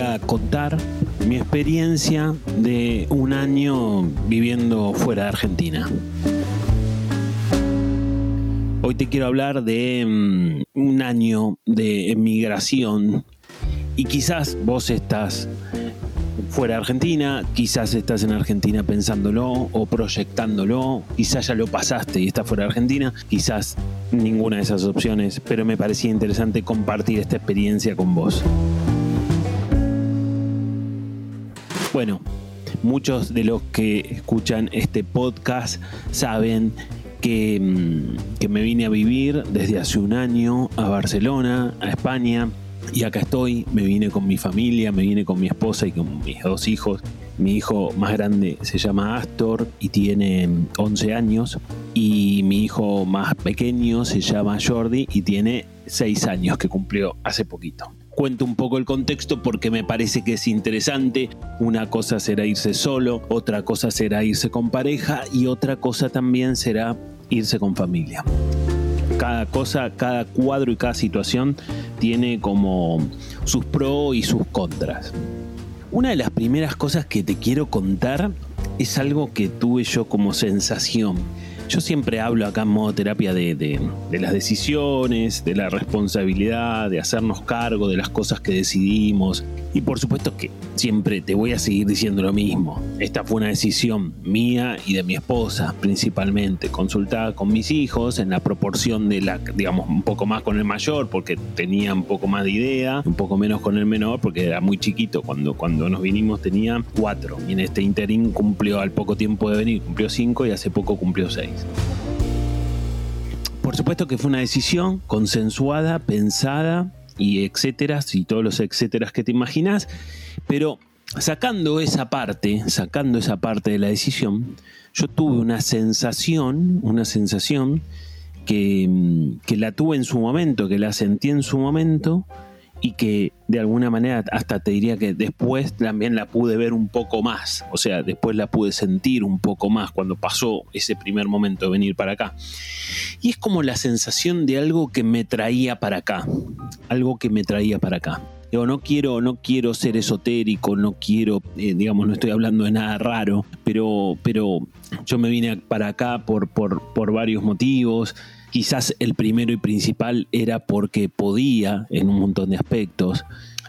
a contar mi experiencia de un año viviendo fuera de Argentina. Hoy te quiero hablar de mm, un año de emigración y quizás vos estás fuera de Argentina, quizás estás en Argentina pensándolo o proyectándolo, quizás ya lo pasaste y estás fuera de Argentina, quizás ninguna de esas opciones, pero me parecía interesante compartir esta experiencia con vos. Bueno, muchos de los que escuchan este podcast saben que, mm, que, me vine a vivir desde hace un año a Barcelona, a España, y acá estoy, me vine con mi familia, me vine con mi esposa y con mis dos hijos. Mi hijo más grande se llama Astor y tiene 11 años. Y mi hijo más pequeño se llama Jordi y tiene 6 años que cumplió hace poquito. Cuento un poco el contexto porque me parece que es interesante. Una cosa será irse solo, otra cosa será irse con pareja y otra cosa también será irse con familia cada cosa, cada cuadro y cada situación tiene como sus pros y sus contras. Una de las primeras cosas que te quiero contar es algo que tuve yo como sensación. Yo siempre hablo acá en modo terapia de, de, las decisiones, de la responsabilidad, de hacernos cargo de las cosas que decidimos, y por supuesto que siempre te voy a seguir diciendo lo mismo. Esta fue una decisión mía y de mi esposa, principalmente, consultada con mis hijos en la proporción de la, digamos, un poco más con el mayor, porque tenía un poco más de idea, un poco menos con el menor, porque era muy chiquito. Cuando, cuando nos vinimos tenía cuatro, y en este interín cumplió al poco tiempo de venir, cumplió cinco y hace poco cumplió seis. Por supuesto que fue una decisión consensuada, pensada, y etcétera, y todos los etcéteras que te imaginas, pero sacando esa parte, sacando esa parte de la decisión, yo tuve una sensación, una sensación que, que la tuve en su momento, que la sentí en su momento, y que de alguna manera hasta te diría que después también la pude ver un poco más, o sea, después la pude sentir un poco más cuando pasó ese primer momento de venir para acá. Y es como la sensación de algo que me traía para acá, algo que me traía para acá. Digo, no quiero, no quiero ser esotérico, no quiero, eh, digamos, no estoy hablando de nada raro, pero, pero yo me vine para acá por, por, por varios motivos. Quizás el primero y principal era porque podía en un montón de aspectos,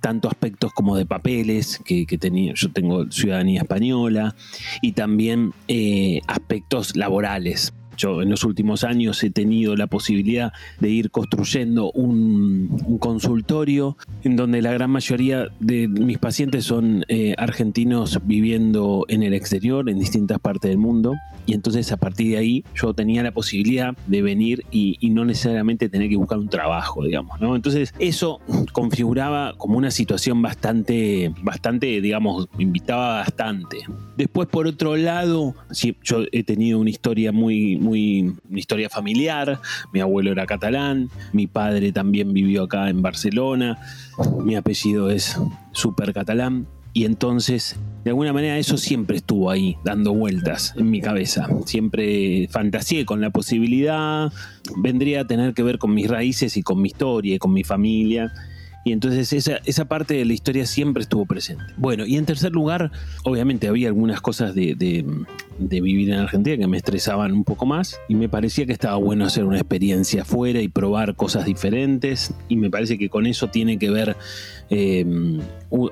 tanto aspectos como de papeles, que, tenía, yo tengo ciudadanía española, y también eh, aspectos laborales. Yo en los últimos años he tenido la posibilidad de ir construyendo un, consultorio en donde la gran mayoría de mis pacientes son eh, argentinos viviendo en el exterior, en distintas partes del mundo. Y entonces a partir de ahí yo tenía la posibilidad de venir y, no necesariamente tener que buscar un trabajo, digamos. ¿no? Entonces eso configuraba como una situación bastante, bastante, digamos, invitaba bastante. Después por otro lado, sí, yo he tenido una historia muy, muy, una historia familiar. Mi abuelo era catalán, mi padre también vivió acá en Barcelona, mi apellido es súper catalán. Y entonces, de alguna manera, eso siempre estuvo ahí, dando vueltas en mi cabeza. Siempre fantaseé con la posibilidad, vendría a tener que ver con mis raíces y con mi historia y con mi familia. Y entonces esa, esa, parte de la historia siempre estuvo presente. Bueno, y en tercer lugar, obviamente había algunas cosas de, de, vivir en Argentina que me estresaban un poco más y me parecía que estaba bueno hacer una experiencia afuera y probar cosas diferentes y me parece que con eso tiene que ver eh,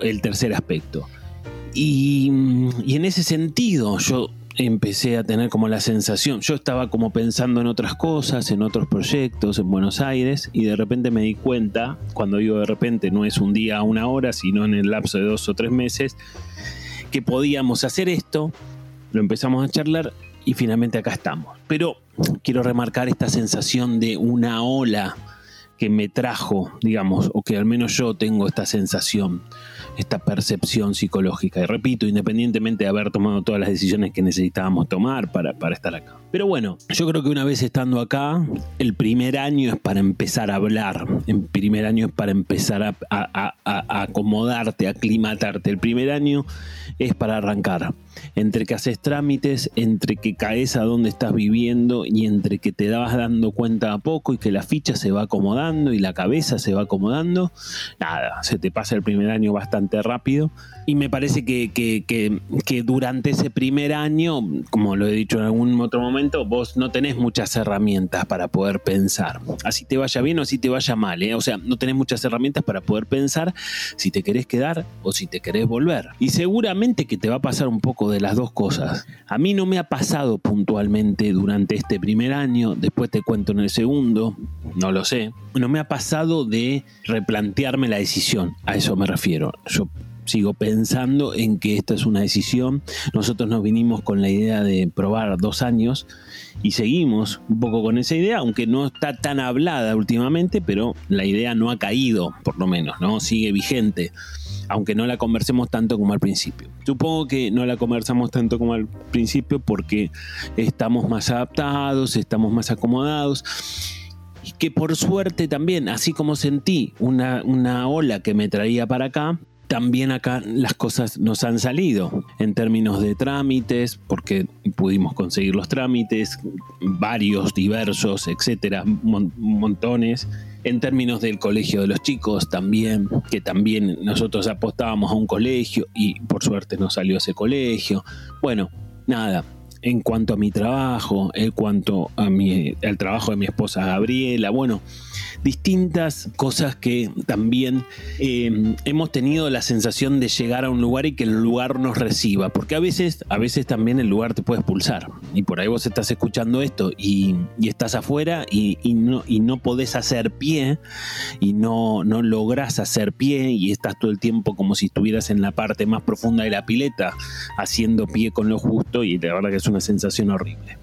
el tercer aspecto. Y, y en ese sentido yo empecé a tener como la sensación, yo estaba como pensando en otras cosas, en otros proyectos en Buenos Aires y de repente me di cuenta, cuando digo de repente no es un día, una hora, sino en el lapso de dos o tres meses, que podíamos hacer esto, lo empezamos a charlar y finalmente acá estamos. Pero quiero remarcar esta sensación de una ola que me trajo, digamos, o que al menos yo tengo esta sensación, esta percepción psicológica. Y repito, independientemente de haber tomado todas las decisiones que necesitábamos tomar para, estar acá. Pero bueno, yo creo que una vez estando acá, el primer año es para empezar a hablar, el primer año es para empezar a, a acomodarte, a aclimatarte, el primer año es para arrancar. Entre que haces trámites, entre que caes a donde estás viviendo y entre que te vas dando cuenta a poco y que la ficha se va acomodando y la cabeza se va acomodando, nada, se te pasa el primer año bastante rápido. Y me parece que, que, durante ese primer año, como lo he dicho en algún otro momento, vos no tenés muchas herramientas para poder pensar. Así te vaya bien o así te vaya mal. ¿eh? O sea, no tenés muchas herramientas para poder pensar si te querés quedar o si te querés volver. Y seguramente que te va a pasar un poco de las dos cosas. A mí no me ha pasado puntualmente durante este primer año, después te cuento en el segundo, no lo sé. No me ha pasado de replantearme la decisión, a eso me refiero. Yo sigo pensando en que esta es una decisión. Nosotros nos vinimos con la idea de probar dos años y seguimos un poco con esa idea, aunque no está tan hablada últimamente, pero la idea no ha caído, por lo menos, ¿no? Sigue vigente, aunque no la conversemos tanto como al principio. Supongo que no la conversamos tanto como al principio porque estamos más adaptados, estamos más acomodados y que por suerte también, así como sentí una, una ola que me traía para acá, también acá las cosas nos han salido en términos de trámites, porque pudimos conseguir los trámites, varios, diversos, etcétera, montones. En términos del colegio de los chicos también, que también nosotros apostábamos a un colegio y por suerte nos salió ese colegio. Bueno, nada, en cuanto a mi trabajo, en cuanto a mi, al trabajo de mi esposa Gabriela, bueno, distintas cosas que también eh, hemos tenido la sensación de llegar a un lugar y que el lugar nos reciba, porque a veces, a veces también el lugar te puede expulsar, y por ahí vos estás escuchando esto y, estás afuera y, no, y no podés hacer pie, y no, no lográs hacer pie, y estás todo el tiempo como si estuvieras en la parte más profunda de la pileta, haciendo pie con lo justo, y la verdad que es una sensación horrible.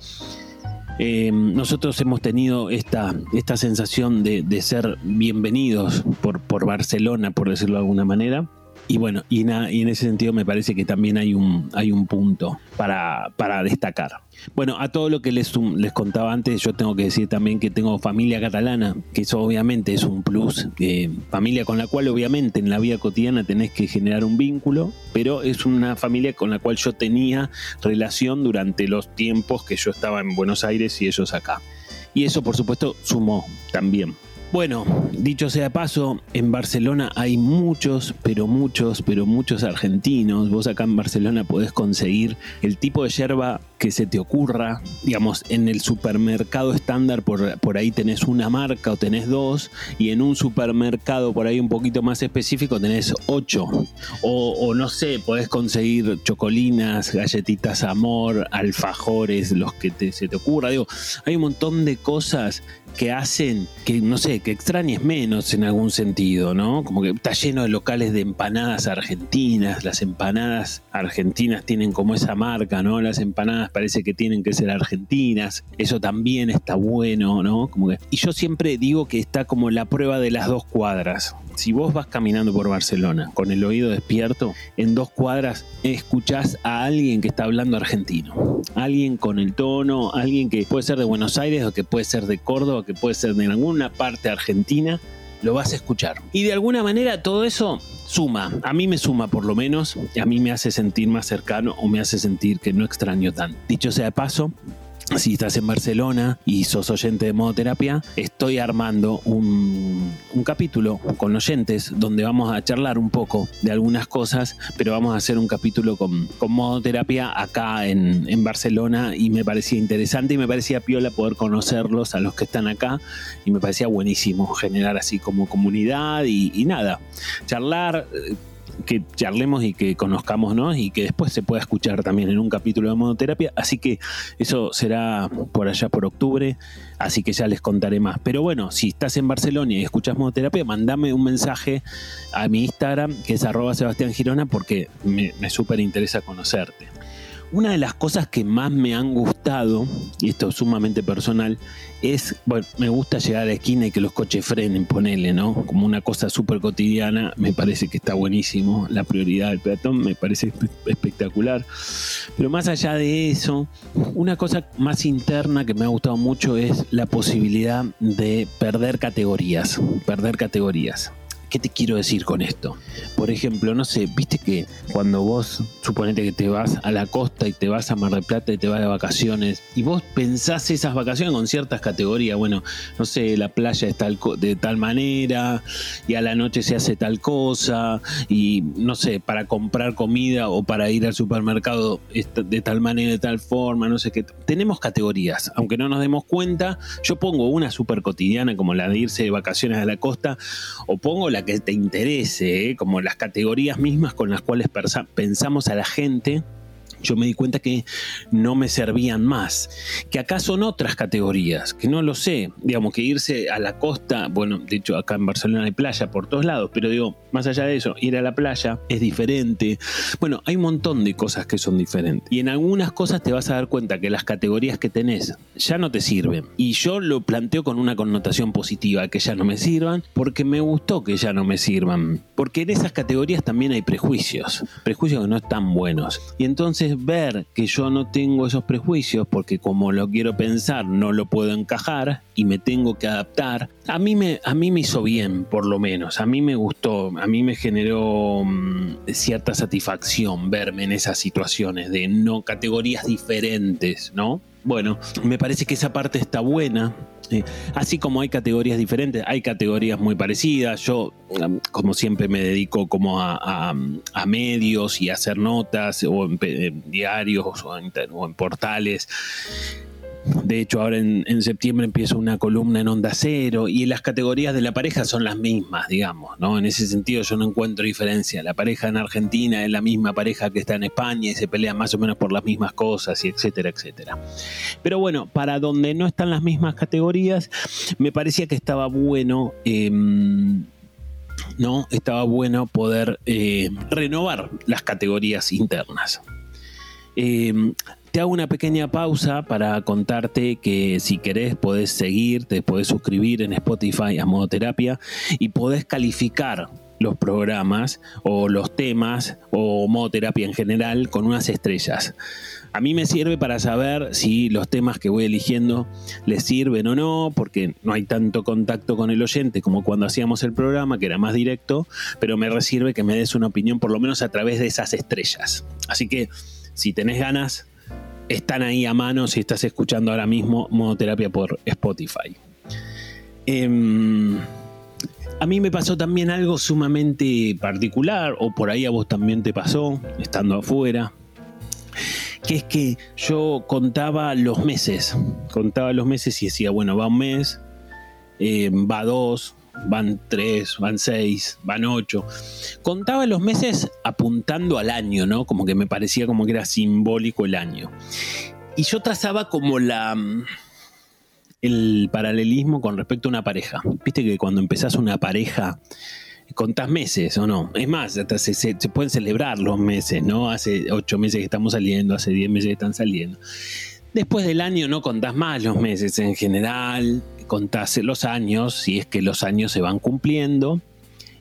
Eh, nosotros hemos tenido esta, esta sensación de, ser bienvenidos por, por Barcelona, por decirlo de alguna manera. Y bueno, y, y, en ese sentido me parece que también hay un, hay un punto para, para destacar. Bueno, a todo lo que les, les contaba antes, yo tengo que decir también que tengo familia catalana, que eso obviamente es un plus, eh, familia con la cual obviamente en la vida cotidiana tenés que generar un vínculo, pero es una familia con la cual yo tenía relación durante los tiempos que yo estaba en Buenos Aires y ellos acá. Y eso por supuesto sumó también. Bueno, dicho sea paso, en Barcelona hay muchos, pero muchos, pero muchos argentinos. Vos acá en Barcelona podés conseguir el tipo de yerba que se te ocurra. Digamos, en el supermercado estándar por, por ahí tenés una marca o tenés dos. Y en un supermercado por ahí un poquito más específico tenés ocho. O, no sé, podés conseguir chocolinas, galletitas amor, alfajores, los que se te ocurra. Digo, hay un montón de cosas que hacen que, no sé, que extrañes menos en algún sentido, ¿no? Como que está lleno de locales de empanadas argentinas, las empanadas argentinas tienen como esa marca, ¿no? Las empanadas parece que tienen que ser argentinas, eso también está bueno, ¿no? Como que, y yo siempre digo que está como la prueba de las dos cuadras. Si vos vas caminando por Barcelona con el oído despierto, en dos cuadras escuchás a alguien que está hablando argentino. Alguien con el tono, alguien que puede ser de Buenos Aires o que puede ser de Córdoba, que puede ser de alguna parte argentina, lo vas a escuchar. Y de alguna manera todo eso suma, a mí me suma por lo menos, a mí me hace sentir más cercano o me hace sentir que no extraño tanto. Dicho sea de paso, si estás en Barcelona y sos oyente de modoterapia, estoy armando un, capítulo con oyentes donde vamos a charlar un poco de algunas cosas, pero vamos a hacer un capítulo con, con modoterapia acá en, Barcelona y me parecía interesante y me parecía piola poder conocerlos a los que están acá y me parecía buenísimo generar así como comunidad y, y nada, charlar eh, que charlemos y que conozcamos, ¿no? Y que después se pueda escuchar también en un capítulo de monoterapia. Así que eso será por allá por octubre, así que ya les contaré más. Pero bueno, si estás en Barcelona y escuchas monoterapia, mandame un mensaje a mi Instagram, que es arroba Sebastián Girona, porque me, me súper interesa conocerte. Una de las cosas que más me han gustado, y esto es sumamente personal, es, bueno, me gusta llegar a la esquina y que los coches frenen, ponele, ¿no? Como una cosa súper cotidiana, me parece que está buenísimo. La prioridad del peatón me parece espectacular. Pero más allá de eso, una cosa más interna que me ha gustado mucho es la posibilidad de perder categorías, perder categorías ¿Qué te quiero decir con esto? Por ejemplo, no sé, viste que cuando vos suponete que te vas a la costa y te vas a Mar del Plata y te vas de vacaciones y vos pensás esas vacaciones con ciertas categorías, bueno, no sé, la playa es tal, de tal manera y a la noche se hace tal cosa y no sé, para comprar comida o para ir al supermercado de tal manera, de tal forma, no sé qué. Tenemos categorías, aunque no nos demos cuenta, yo pongo una super cotidiana como la de irse de vacaciones a la costa o pongo la que te interese, ¿eh? como las categorías mismas con las cuales pensamos a la gente yo me di cuenta que no me servían más, que acá son otras categorías, que no lo sé, digamos que irse a la costa, bueno, de hecho acá en Barcelona hay playa por todos lados, pero digo, más allá de eso, ir a la playa es diferente. Bueno, hay un montón de cosas que son diferentes. Y en algunas cosas te vas a dar cuenta que las categorías que tenés ya no te sirven. Y yo lo planteo con una connotación positiva, que ya no me sirvan, porque me gustó que ya no me sirvan. Porque en esas categorías también hay prejuicios, prejuicios que no están buenos. Y entonces ver que yo no tengo esos prejuicios porque como lo quiero pensar no lo puedo encajar y me tengo que adaptar, a mí me, a mí me hizo bien por lo menos, a mí me gustó, a mí me generó mm, cierta satisfacción verme en esas situaciones de no categorías diferentes, ¿no? Bueno, me parece que esa parte está buena. Eh, así como hay categorías diferentes, hay categorías muy parecidas. Yo, como siempre, me dedico como a, medios y a hacer notas o en, diarios o en portales. De hecho, ahora en, septiembre empiezo una columna en Onda Cero y las categorías de la pareja son las mismas, digamos, ¿no? En ese sentido yo no encuentro diferencia. La pareja en Argentina es la misma pareja que está en España y se pelean más o menos por las mismas cosas y etcétera, etcétera. Pero bueno, para donde no están las mismas categorías, me parecía que estaba bueno... Em, ¿no? Estaba bueno poder eh, renovar las categorías internas. Em, te hago una pequeña pausa para contarte que si querés podés seguir, te podés suscribir en Spotify a Modo Terapia y podés calificar los programas o los temas o Modo Terapia en general con unas estrellas. A mí me sirve para saber si los temas que voy eligiendo les sirven o no, porque no hay tanto contacto con el oyente como cuando hacíamos el programa, que era más directo, pero me sirve que me des una opinión por lo menos a través de esas estrellas. Así que si tenés ganas, están ahí a mano si estás escuchando ahora mismo Modoterapia por Spotify. Em, a mí me pasó también algo sumamente particular, o por ahí a vos también te pasó, estando afuera, que es que yo contaba los meses, contaba los meses y decía, bueno, va un mes, em, va dos, van tres, van seis, van ocho. Contaba los meses apuntando al año, ¿no? Como que me parecía como que era simbólico el año. Y yo trazaba como la el paralelismo con respecto a una pareja. Viste que cuando empezás una pareja, contás meses o no. Es más, hasta se, se, pueden celebrar los meses, ¿no? Hace ocho meses que estamos saliendo, hace diez meses que están saliendo. Después del año no contás más los meses en general, contás los años, si es que los años se van cumpliendo.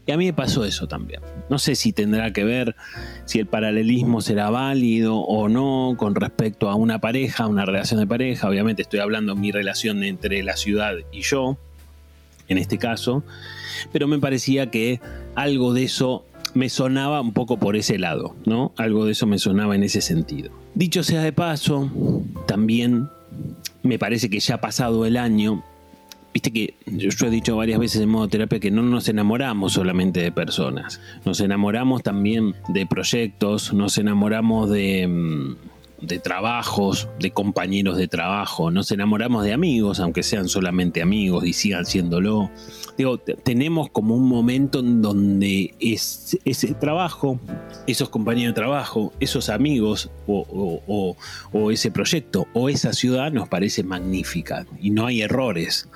Y a mí me pasó eso también. No sé si tendrá que ver si el paralelismo será válido o no con respecto a una pareja, una relación de pareja. Obviamente estoy hablando de mi relación entre la ciudad y yo, en este caso. Pero me parecía que algo de eso me sonaba un poco por ese lado, ¿no? Algo de eso me sonaba en ese sentido. Dicho sea de paso, también me parece que ya ha pasado el año Viste que yo, he dicho varias veces en modo terapia que no nos enamoramos solamente de personas, nos enamoramos también de proyectos, nos enamoramos de, mm, de trabajos, de compañeros de trabajo, nos enamoramos de amigos, aunque sean solamente amigos y sigan siéndolo. Digo, tenemos como un momento en donde es, ese trabajo, esos compañeros de trabajo, esos amigos o, o, ese proyecto o esa ciudad nos parece magnífica y no hay errores,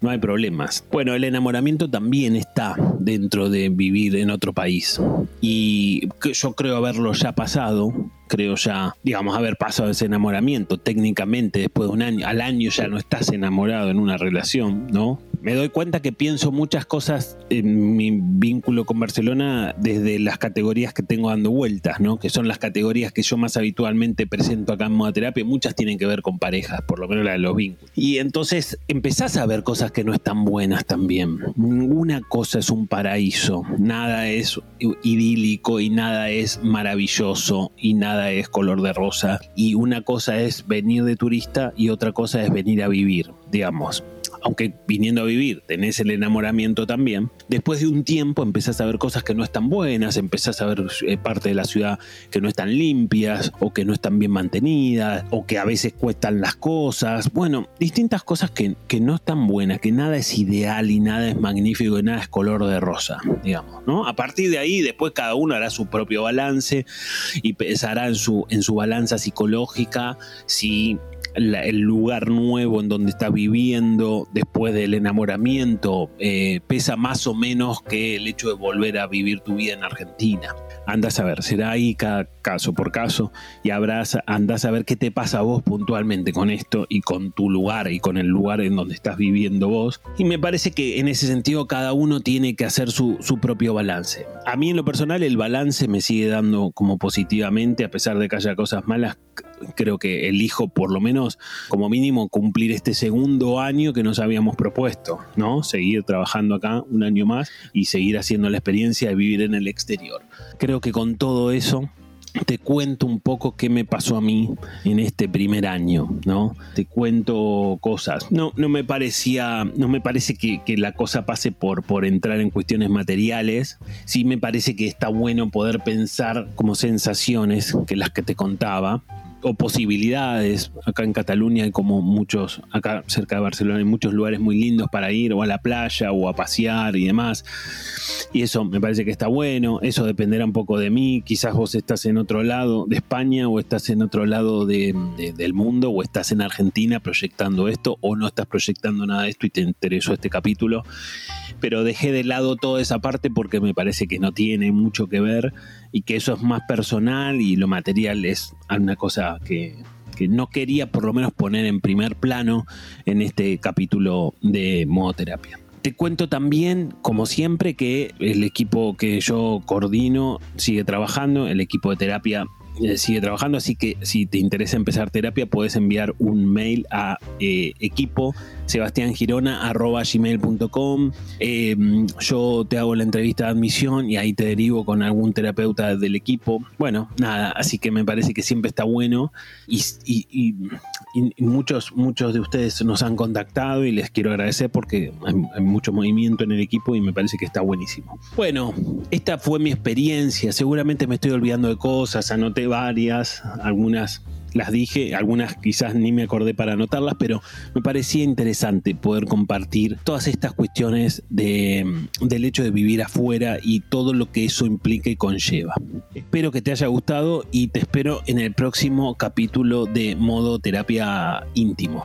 no hay problemas. Bueno, el enamoramiento también está dentro de vivir en otro país y yo creo haberlo ya pasado creo ya, digamos, haber pasado ese enamoramiento. Técnicamente, después de un año, al año ya no estás enamorado en una relación, ¿no? Me doy cuenta que pienso muchas cosas en mi vínculo con Barcelona desde las categorías que tengo dando vueltas, ¿no? Que son las categorías que yo más habitualmente presento acá en modoterapia. Muchas tienen que ver con parejas, por lo menos la de los vínculos. Y entonces empezás a ver cosas que no están buenas también. Ninguna cosa es un paraíso, nada es idílico y nada es maravilloso y nada es color de rosa. Y una cosa es venir de turista y otra cosa es venir a vivir, digamos aunque viniendo a vivir tenés el enamoramiento también, después de un tiempo empezás a ver cosas que no están buenas, empezás a ver eh, parte de la ciudad que no están limpias o que no están bien mantenidas o que a veces cuestan las cosas. Bueno, distintas cosas que, que no están buenas, que nada es ideal y nada es magnífico y nada es color de rosa, digamos, ¿no? A partir de ahí, después cada uno hará su propio balance y pensará en su, en su balanza psicológica si el lugar nuevo en donde está viviendo después del enamoramiento eh, pesa más o menos que el hecho de volver a vivir tu vida en Argentina. Andas a ver, será ahí cada caso por caso y habrás, andás a ver qué te pasa a vos puntualmente con esto y con tu lugar y con el lugar en donde estás viviendo vos. Y me parece que en ese sentido cada uno tiene que hacer su, su propio balance. A mí en lo personal el balance me sigue dando como positivamente, a pesar de que haya cosas malas, creo que elijo por lo menos como mínimo cumplir este segundo año que nos habíamos propuesto, ¿no? Seguir trabajando acá un año más y seguir haciendo la experiencia de vivir en el exterior. Creo que con todo eso te cuento un poco qué me pasó a mí en este primer año, ¿no? Te cuento cosas. No, no me parecía, no me parece que, que, la cosa pase por, por entrar en cuestiones materiales. Sí me parece que está bueno poder pensar como sensaciones que las que te contaba o posibilidades. Acá en Cataluña hay como muchos, acá cerca de Barcelona hay muchos lugares muy lindos para ir o a la playa o a pasear y demás. Y eso me parece que está bueno, eso dependerá un poco de mí. Quizás vos estás en otro lado de España o estás en otro lado del mundo o estás en Argentina proyectando esto o no estás proyectando nada de esto y te interesó este capítulo. Pero dejé de lado toda esa parte porque me parece que no tiene mucho que ver y que eso es más personal y lo material es una cosa que, no quería por lo menos poner en primer plano en este capítulo de modoterapia. Te cuento también, como siempre, que el equipo que yo coordino sigue trabajando, el equipo de terapia eh, sigue trabajando, así que si te interesa empezar terapia, puedes enviar un mail a eh, equipo sebastiangirona.gmail.com eh, yo te hago la entrevista de admisión y ahí te derivo con algún terapeuta del equipo. Bueno, nada, así que me parece que siempre está bueno y, muchos, muchos de ustedes nos han contactado y les quiero agradecer porque hay, hay mucho movimiento en el equipo y me parece que está buenísimo. Bueno, esta fue mi experiencia, seguramente me estoy olvidando de cosas, anoté varias, algunas las dije, algunas quizás ni me acordé para anotarlas, pero me parecía interesante poder compartir todas estas cuestiones de, del hecho de vivir afuera y todo lo que eso implica y conlleva. Espero que te haya gustado y te espero en el próximo capítulo de Modo Terapia Íntimo.